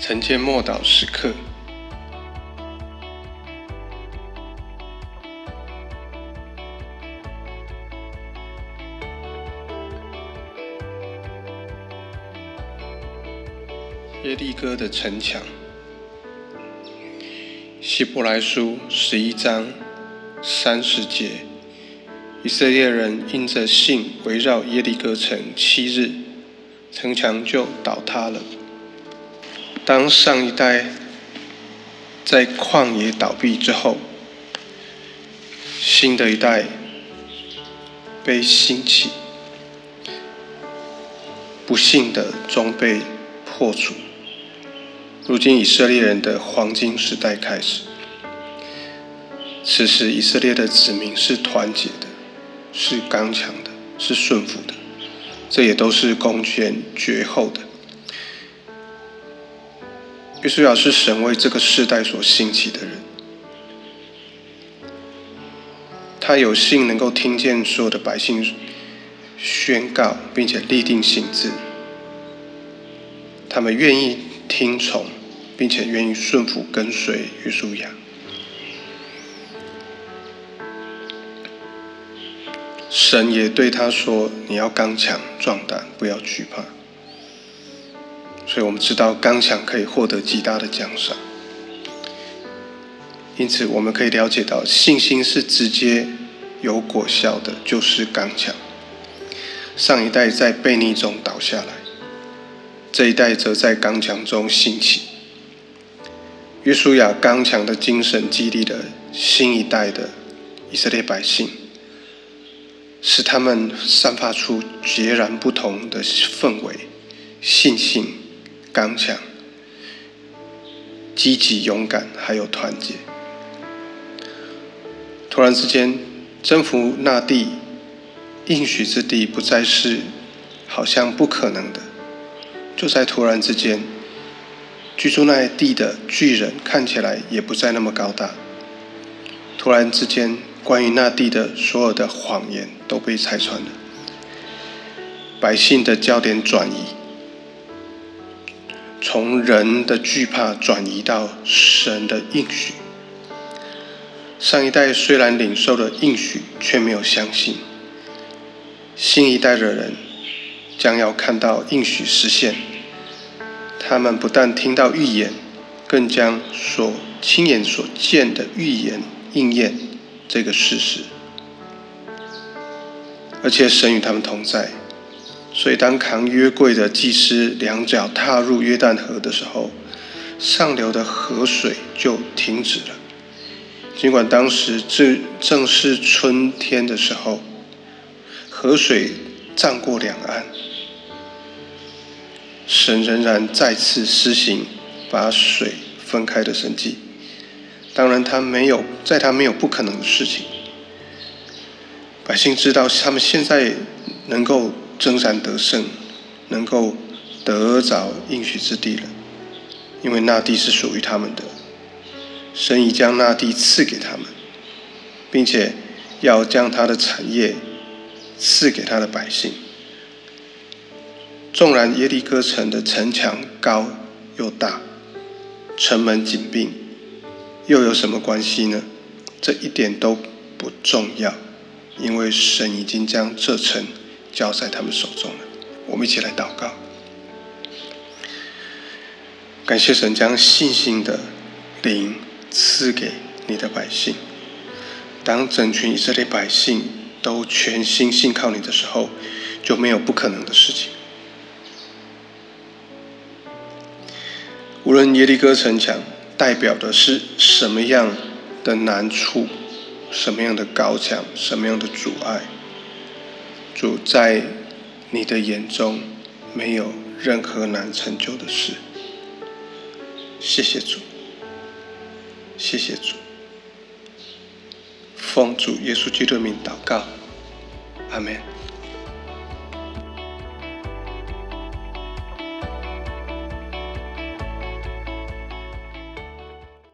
晨间默祷时刻，耶利哥的城墙。希伯来书十一章三十节，以色列人因着信围绕耶利哥城七日，城墙就倒塌了。当上一代在旷野倒闭之后，新的一代被兴起，不幸的终被破除。如今以色列人的黄金时代开始，此时以色列的子民是团结的，是刚强的，是顺服的，这也都是公权绝后的。约书亚是神为这个世代所兴起的人，他有幸能够听见所有的百姓宣告，并且立定心志，他们愿意听从，并且愿意顺服跟随约书亚。神也对他说：“你要刚强壮胆，不要惧怕。”所以我们知道刚强可以获得极大的奖赏，因此我们可以了解到信心是直接有果效的，就是刚强。上一代在悖逆中倒下来，这一代则在刚强中兴起。约书亚刚强的精神激励了新一代的以色列百姓，使他们散发出截然不同的氛围、信心。刚强、积极、勇敢，还有团结。突然之间，征服那地应许之地，不再是好像不可能的。就在突然之间，居住那地的巨人看起来也不再那么高大。突然之间，关于那地的所有的谎言都被拆穿了，百姓的焦点转移。从人的惧怕转移到神的应许。上一代虽然领受了应许，却没有相信。新一代的人将要看到应许实现。他们不但听到预言，更将所亲眼所见的预言应验这个事实。而且神与他们同在。所以，当扛约柜的祭司两脚踏入约旦河的时候，上流的河水就停止了。尽管当时正正是春天的时候，河水涨过两岸，神仍然再次施行把水分开的神迹。当然，他没有在他没有不可能的事情。百姓知道，他们现在能够。征战得胜，能够得着应许之地了，因为那地是属于他们的，神已将那地赐给他们，并且要将他的产业赐给他的百姓。纵然耶利哥城的城墙高又大，城门紧闭，又有什么关系呢？这一点都不重要，因为神已经将这城。交在他们手中了。我们一起来祷告，感谢神将信心的灵赐给你的百姓。当整群以色列百姓都全心信靠你的时候，就没有不可能的事情。无论耶利哥城墙代表的是什么样的难处、什么样的高墙、什么样的阻碍。主在你的眼中没有任何难成就的事。谢谢主，谢谢主，奉主耶稣基督的名祷告，阿门。